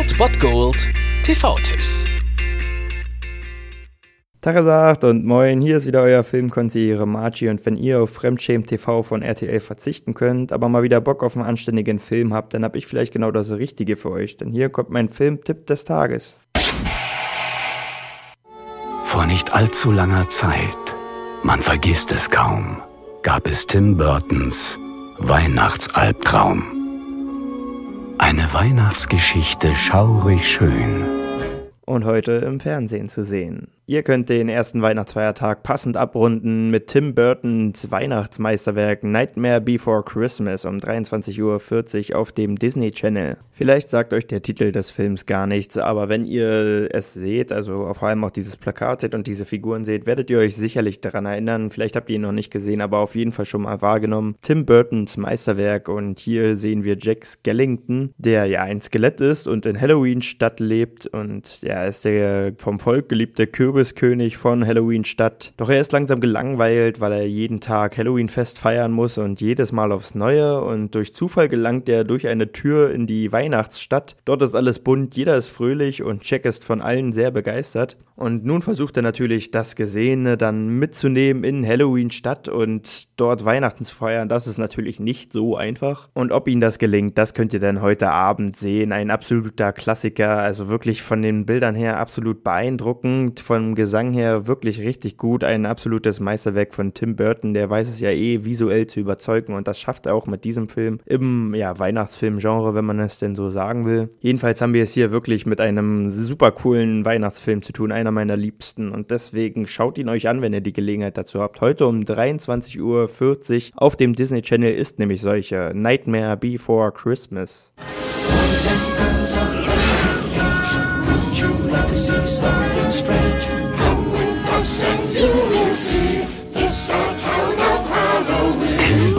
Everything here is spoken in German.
Old Bot Gold TV-Tipps. Tagesagt und moin, hier ist wieder euer Filmkonsigliere Margie und wenn ihr auf Fremdschämen TV von RTL verzichten könnt, aber mal wieder Bock auf einen anständigen Film habt, dann hab ich vielleicht genau das Richtige für euch, denn hier kommt mein Filmtipp des Tages. Vor nicht allzu langer Zeit, man vergisst es kaum, gab es Tim Burtons Weihnachtsalbtraum. Eine Weihnachtsgeschichte schaurig schön. Und heute im Fernsehen zu sehen. Ihr könnt den ersten Weihnachtsfeiertag passend abrunden mit Tim Burtons Weihnachtsmeisterwerk Nightmare Before Christmas um 23.40 Uhr auf dem Disney Channel. Vielleicht sagt euch der Titel des Films gar nichts, aber wenn ihr es seht, also vor allem auch dieses Plakat seht und diese Figuren seht, werdet ihr euch sicherlich daran erinnern. Vielleicht habt ihr ihn noch nicht gesehen, aber auf jeden Fall schon mal wahrgenommen. Tim Burtons Meisterwerk und hier sehen wir Jack Skellington, der ja ein Skelett ist und in Halloween-Stadt lebt und er ist der vom Volk geliebte Kürbis Kürbiskönig von Halloween Stadt. Doch er ist langsam gelangweilt, weil er jeden Tag Halloween-Fest feiern muss und jedes Mal aufs Neue. Und durch Zufall gelangt er durch eine Tür in die Weihnachtsstadt. Dort ist alles bunt, jeder ist fröhlich und Jack ist von allen sehr begeistert. Und nun versucht er natürlich, das Gesehene dann mitzunehmen in Halloween-Stadt und dort Weihnachten zu feiern. Das ist natürlich nicht so einfach. Und ob ihm das gelingt, das könnt ihr dann heute Abend sehen. Ein absoluter Klassiker, also wirklich von den Bildern her absolut beeindruckend, Gesang her wirklich richtig gut. Ein absolutes Meisterwerk von Tim Burton, der weiß es ja eh visuell zu überzeugen und das schafft er auch mit diesem Film im ja, Weihnachtsfilm-Genre, wenn man es denn so sagen will. Jedenfalls haben wir es hier wirklich mit einem super coolen Weihnachtsfilm zu tun, einer einer meiner Liebsten und deswegen schaut ihn euch an, wenn ihr die Gelegenheit dazu habt. Heute um 23.40 Uhr auf dem Disney Channel ist nämlich solche Nightmare Before Christmas. Tim